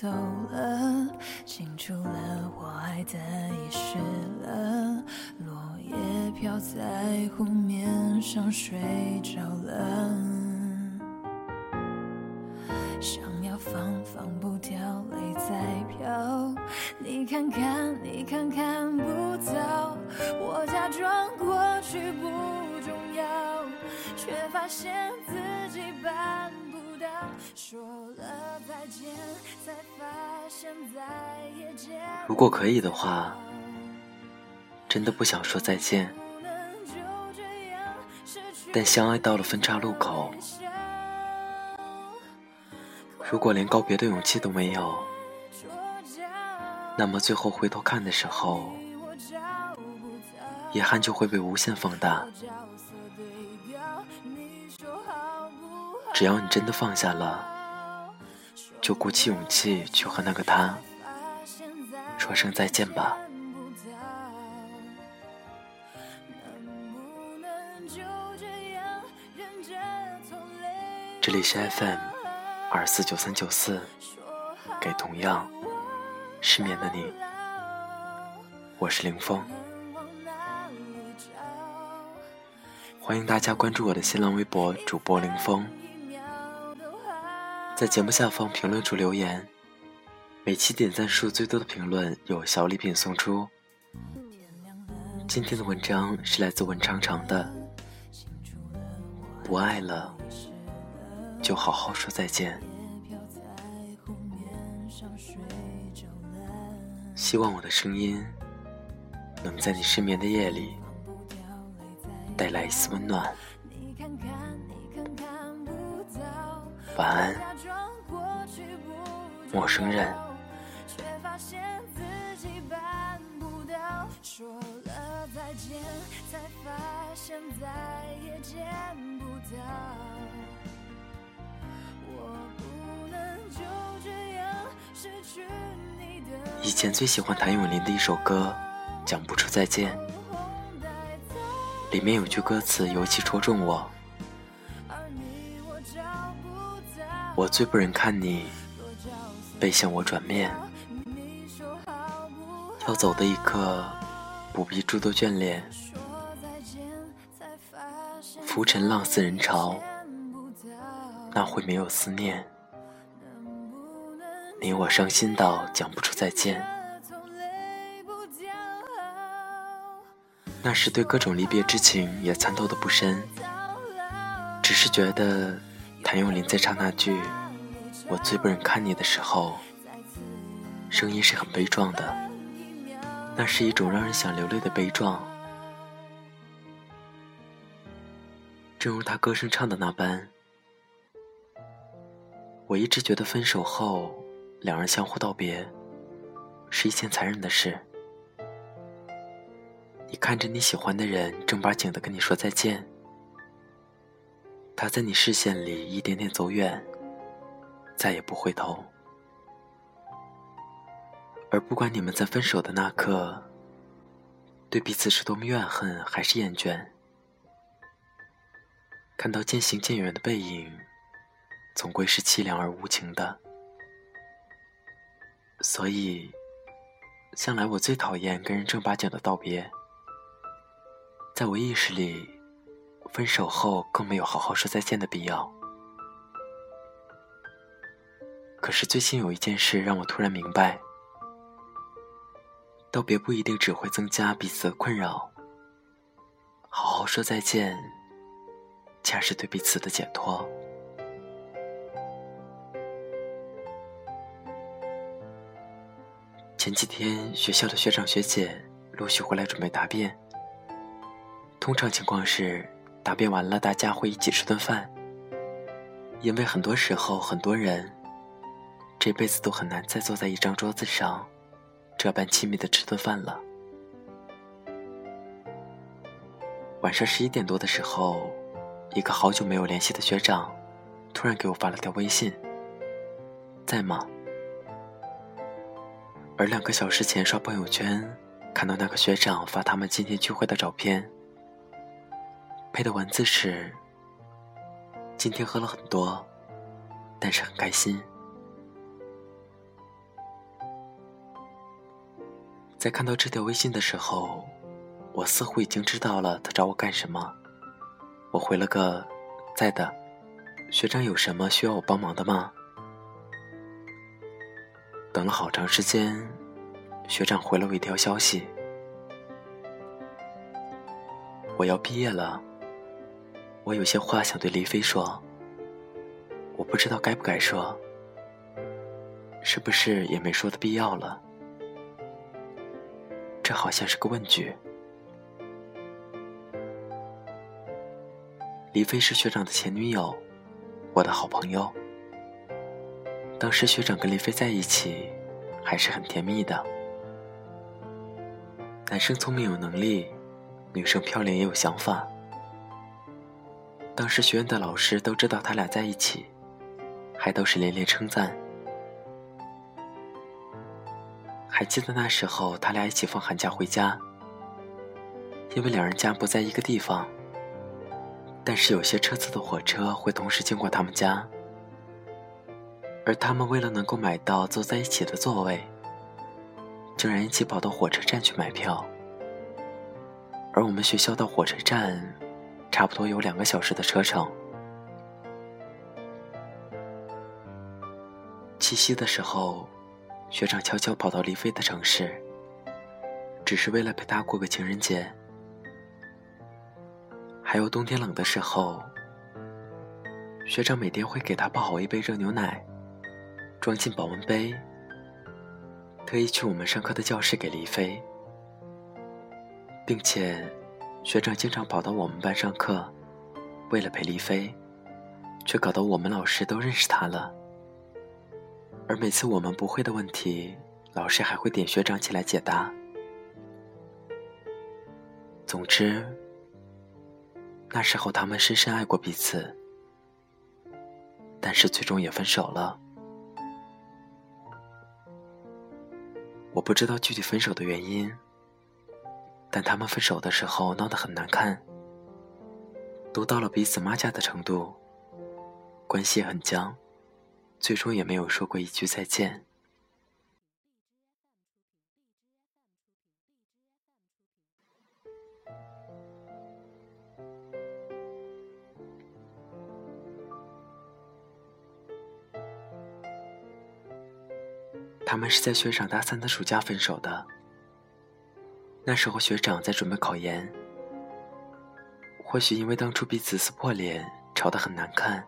走了，清除了我爱的遗失了，落叶飘在湖面上睡着了，想要放放不掉，泪在飘，你看看你看看不到，我假装过去不重要，却发现自己办如果可以的话，真的不想说再见。但相爱到了分岔路口，如果连告别的勇气都没有，那么最后回头看的时候，遗憾就会被无限放大。只要你真的放下了，就鼓起勇气去和那个他说声再见吧。这里是 FM 二四九三九四，给同样失眠的你，我是林峰，欢迎大家关注我的新浪微博主播林峰，在节目下方评论处留言，每期点赞数最多的评论有小礼品送出。今天的文章是来自文长长的，不爱了就好好说再见。希望我的声音能在你失眠的夜里带来一丝温暖。晚安，陌生人。以前最喜欢谭咏麟的一首歌《讲不出再见》，里面有句歌词尤其戳中我：我最不忍看你背向我转面，要走的一刻，不必诸多眷恋，浮沉浪似人潮，那会没有思念。你我伤心到讲不出再见，那时对各种离别之情也参透的不深，只是觉得谭咏麟在唱那句“我最不忍看你”的时候，声音是很悲壮的，那是一种让人想流泪的悲壮。正如他歌声唱的那般，我一直觉得分手后两人相互道别是一件残忍的事。你看着你喜欢的人正儿八经的跟你说再见，他在你视线里一点点走远，再也不回头。而不管你们在分手的那刻，对彼此是多么怨恨还是厌倦，看到渐行渐远的背影，总归是凄凉而无情的。所以，向来我最讨厌跟人正八经的道别。在我意识里，分手后更没有好好说再见的必要。可是最近有一件事让我突然明白，道别不一定只会增加彼此的困扰，好好说再见，恰是对彼此的解脱。前几天，学校的学长学姐陆续回来准备答辩。通常情况是，答辩完了，大家会一起吃顿饭。因为很多时候，很多人这辈子都很难再坐在一张桌子上，这般亲密的吃顿饭了。晚上十一点多的时候，一个好久没有联系的学长，突然给我发了条微信：“在吗？”而两个小时前刷朋友圈，看到那个学长发他们今天聚会的照片。配的文字是：“今天喝了很多，但是很开心。在看到这条微信的时候，我似乎已经知道了他找我干什么。我回了个“在的”，学长有什么需要我帮忙的吗？等了好长时间，学长回了我一条消息：“我要毕业了，我有些话想对黎飞说，我不知道该不该说，是不是也没说的必要了？”这好像是个问句。李飞是学长的前女友，我的好朋友。当时学长跟李飞在一起，还是很甜蜜的。男生聪明有能力，女生漂亮也有想法。当时学院的老师都知道他俩在一起，还都是连连称赞。还记得那时候，他俩一起放寒假回家，因为两人家不在一个地方，但是有些车次的火车会同时经过他们家，而他们为了能够买到坐在一起的座位，竟然一起跑到火车站去买票。而我们学校到火车站，差不多有两个小时的车程。七夕的时候。学长悄悄跑到李飞的城市，只是为了陪他过个情人节。还有冬天冷的时候，学长每天会给他泡好一杯热牛奶，装进保温杯，特意去我们上课的教室给李飞，并且学长经常跑到我们班上课，为了陪李飞，却搞得我们老师都认识他了。而每次我们不会的问题，老师还会点学长起来解答。总之，那时候他们深深爱过彼此，但是最终也分手了。我不知道具体分手的原因，但他们分手的时候闹得很难看，都到了彼此骂架的程度，关系很僵。最终也没有说过一句再见。他们是在学长大三的暑假分手的。那时候学长在准备考研，或许因为当初彼此撕破脸，吵得很难看。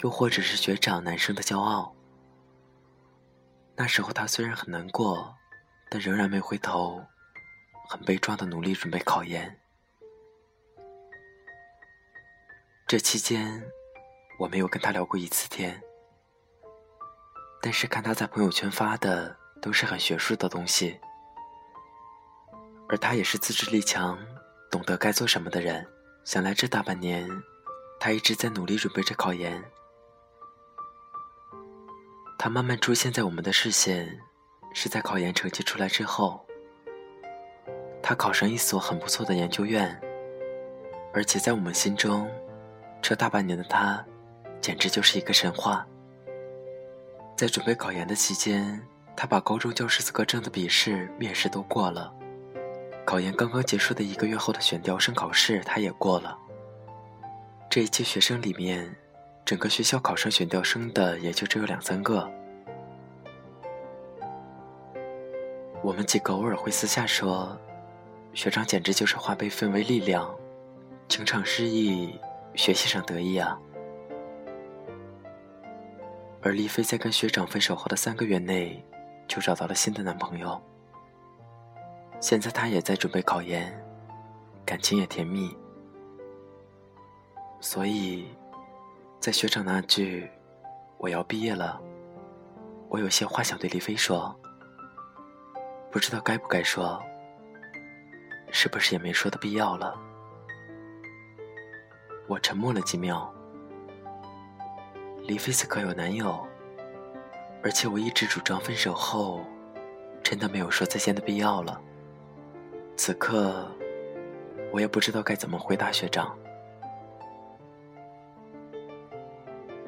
又或者是学长男生的骄傲。那时候他虽然很难过，但仍然没回头，很悲壮的努力准备考研。这期间，我没有跟他聊过一次天。但是看他在朋友圈发的都是很学术的东西，而他也是自制力强、懂得该做什么的人。想来这大半年，他一直在努力准备着考研。他慢慢出现在我们的视线，是在考研成绩出来之后。他考上一所很不错的研究院，而且在我们心中，这大半年的他，简直就是一个神话。在准备考研的期间，他把高中教师资格证的笔试、面试都过了。考研刚刚结束的一个月后的选调生考试，他也过了。这一届学生里面。整个学校考上选调生的也就只有两三个。我们几个偶尔会私下说，学长简直就是化悲愤为力量，情场失意，学习上得意啊。而丽飞在跟学长分手后的三个月内，就找到了新的男朋友。现在她也在准备考研，感情也甜蜜，所以。在学长那句“我要毕业了”，我有些话想对李飞说，不知道该不该说，是不是也没说的必要了？我沉默了几秒。李飞此刻有男友，而且我一直主张分手后，真的没有说再见的必要了。此刻，我也不知道该怎么回答学长。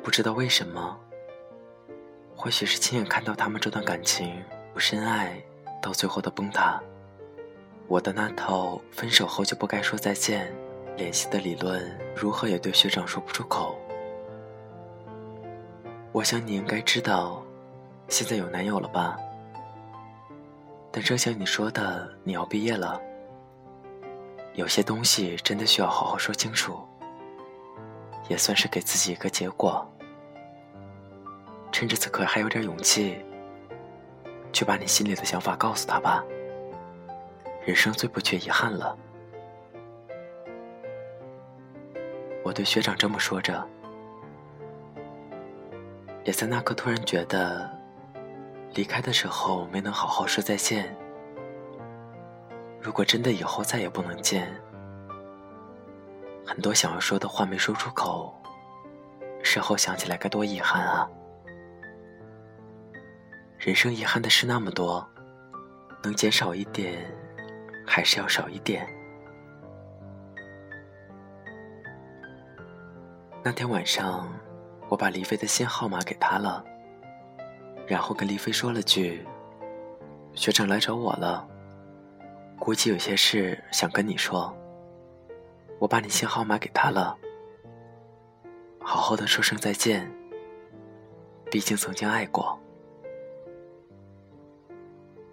不知道为什么，或许是亲眼看到他们这段感情不深爱，到最后的崩塌。我的那套分手后就不该说再见、联系的理论，如何也对学长说不出口。我想你应该知道，现在有男友了吧？但正像你说的，你要毕业了，有些东西真的需要好好说清楚，也算是给自己一个结果。趁着此刻还有点勇气，去把你心里的想法告诉他吧。人生最不缺遗憾了。我对学长这么说着。也在那刻突然觉得，离开的时候没能好好说再见。如果真的以后再也不能见，很多想要说的话没说出口，事后想起来该多遗憾啊！人生遗憾的事那么多，能减少一点，还是要少一点。那天晚上。我把黎飞的新号码给他了，然后跟黎飞说了句：“学长来找我了，估计有些事想跟你说。我把你新号码给他了，好好的说声再见。毕竟曾经爱过。”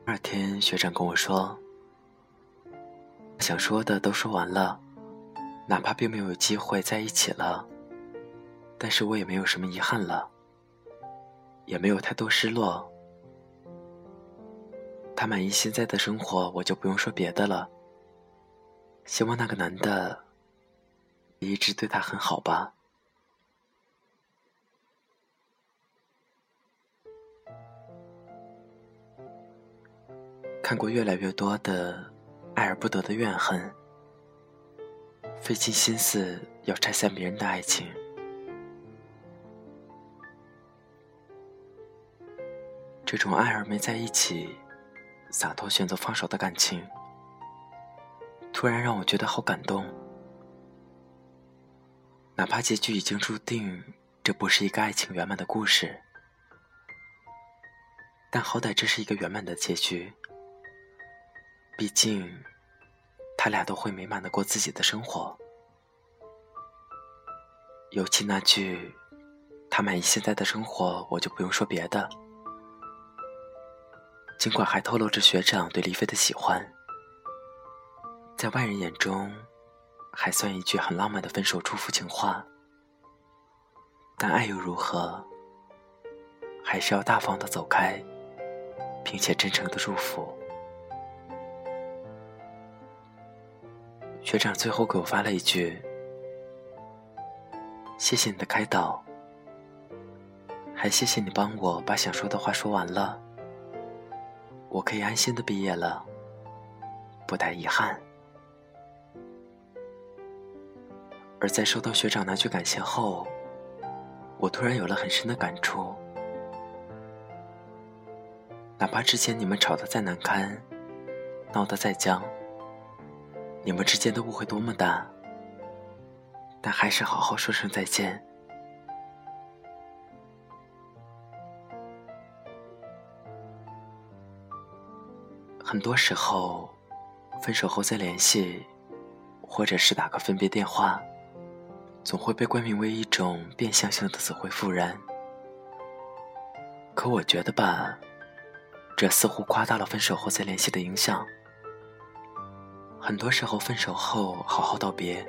第二天，学长跟我说：“想说的都说完了，哪怕并没有机会在一起了。”但是我也没有什么遗憾了，也没有太多失落。他满意现在的生活，我就不用说别的了。希望那个男的一直对他很好吧。看过越来越多的爱而不得的怨恨，费尽心思要拆散别人的爱情。这种爱而没在一起，洒脱选择放手的感情，突然让我觉得好感动。哪怕结局已经注定，这不是一个爱情圆满的故事，但好歹这是一个圆满的结局。毕竟，他俩都会美满的过自己的生活。尤其那句“他满意现在的生活”，我就不用说别的。尽管还透露着学长对黎飞的喜欢，在外人眼中，还算一句很浪漫的分手祝福情话，但爱又如何？还是要大方的走开，并且真诚的祝福。学长最后给我发了一句：“谢谢你的开导，还谢谢你帮我把想说的话说完了。”我可以安心的毕业了，不带遗憾。而在收到学长那句感谢后，我突然有了很深的感触。哪怕之前你们吵得再难堪，闹得再僵，你们之间的误会多么大，但还是好好说声再见。很多时候，分手后再联系，或者是打个分别电话，总会被冠名为一种变相性的死灰复燃。可我觉得吧，这似乎夸大了分手后再联系的影响。很多时候，分手后好好道别，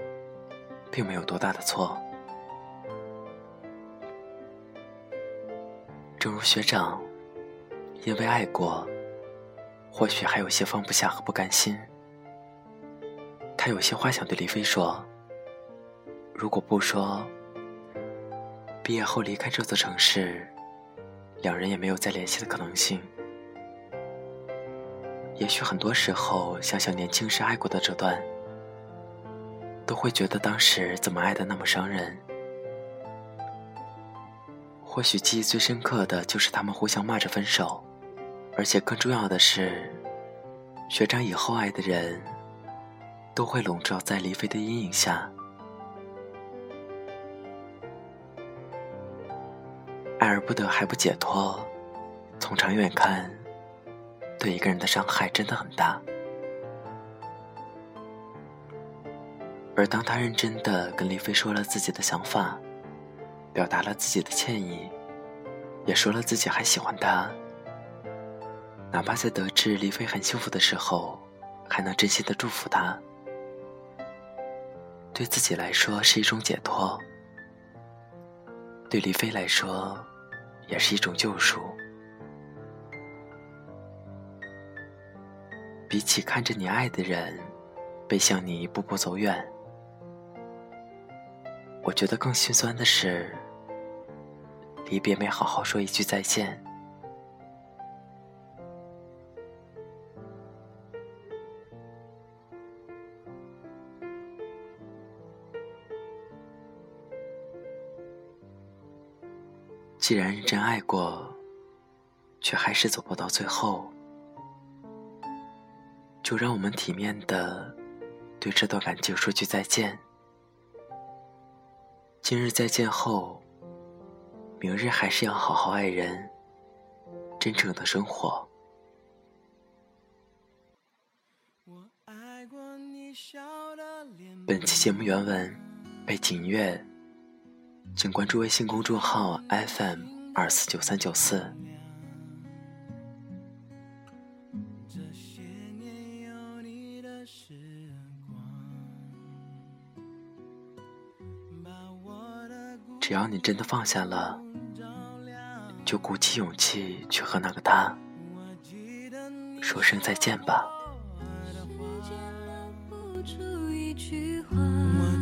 并没有多大的错。正如学长，因为爱过。或许还有些放不下和不甘心，他有些话想对李飞说。如果不说，毕业后离开这座城市，两人也没有再联系的可能性。也许很多时候想想年轻时爱过的这段，都会觉得当时怎么爱的那么伤人。或许记忆最深刻的就是他们互相骂着分手。而且更重要的是，学长以后爱的人，都会笼罩在黎飞的阴影下。爱而不得还不解脱，从长远看，对一个人的伤害真的很大。而当他认真的跟李飞说了自己的想法，表达了自己的歉意，也说了自己还喜欢他，哪怕在得知李飞很幸福的时候，还能真心的祝福他，对自己来说是一种解脱，对李飞来说也是一种救赎。比起看着你爱的人背向你一步步走远。我觉得更心酸的是，离别没好好说一句再见。既然认真爱过，却还是走不到最后，就让我们体面的对这段感情说句再见。今日再见后，明日还是要好好爱人，真诚的生活。本期节目原文、背景音乐，请关注微信公众号 FM 二四九三九四。只要你真的放下了，就鼓起勇气去和那个他说声再见吧。我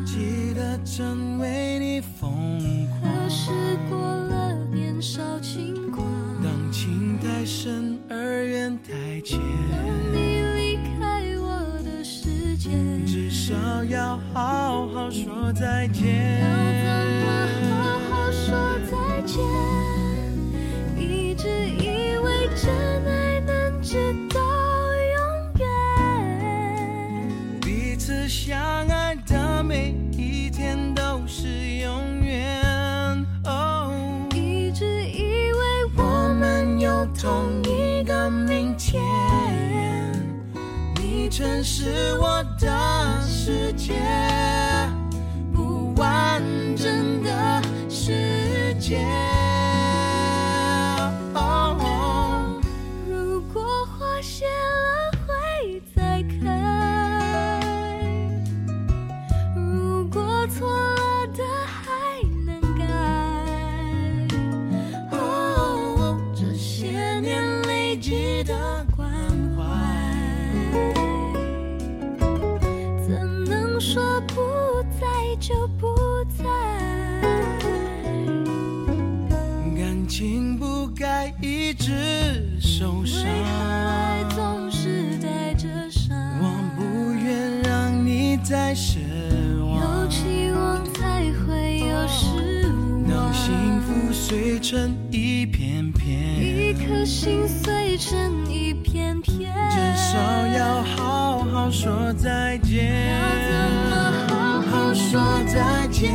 记得曾为你疯狂，可是过了年少轻狂。当情太深而缘太浅，当你离开我的世界，至少要好好说再见。城是我的世界，不完整的世界。碎成一片片，一颗心碎成一片片，至少要好好说再见。要怎么好好说再见？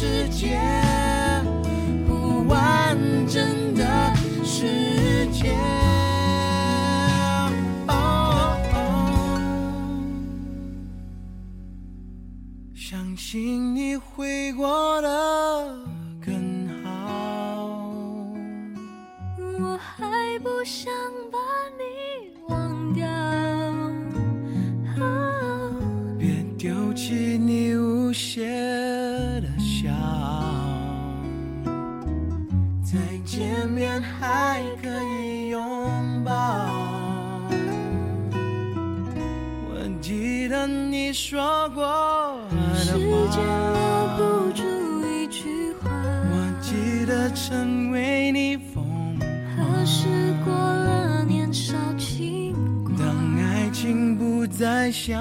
世界，不完整的世界。相信你回过的的话，不住一句话。我记得曾为你疯狂，何时过了年少轻狂。当爱情不再像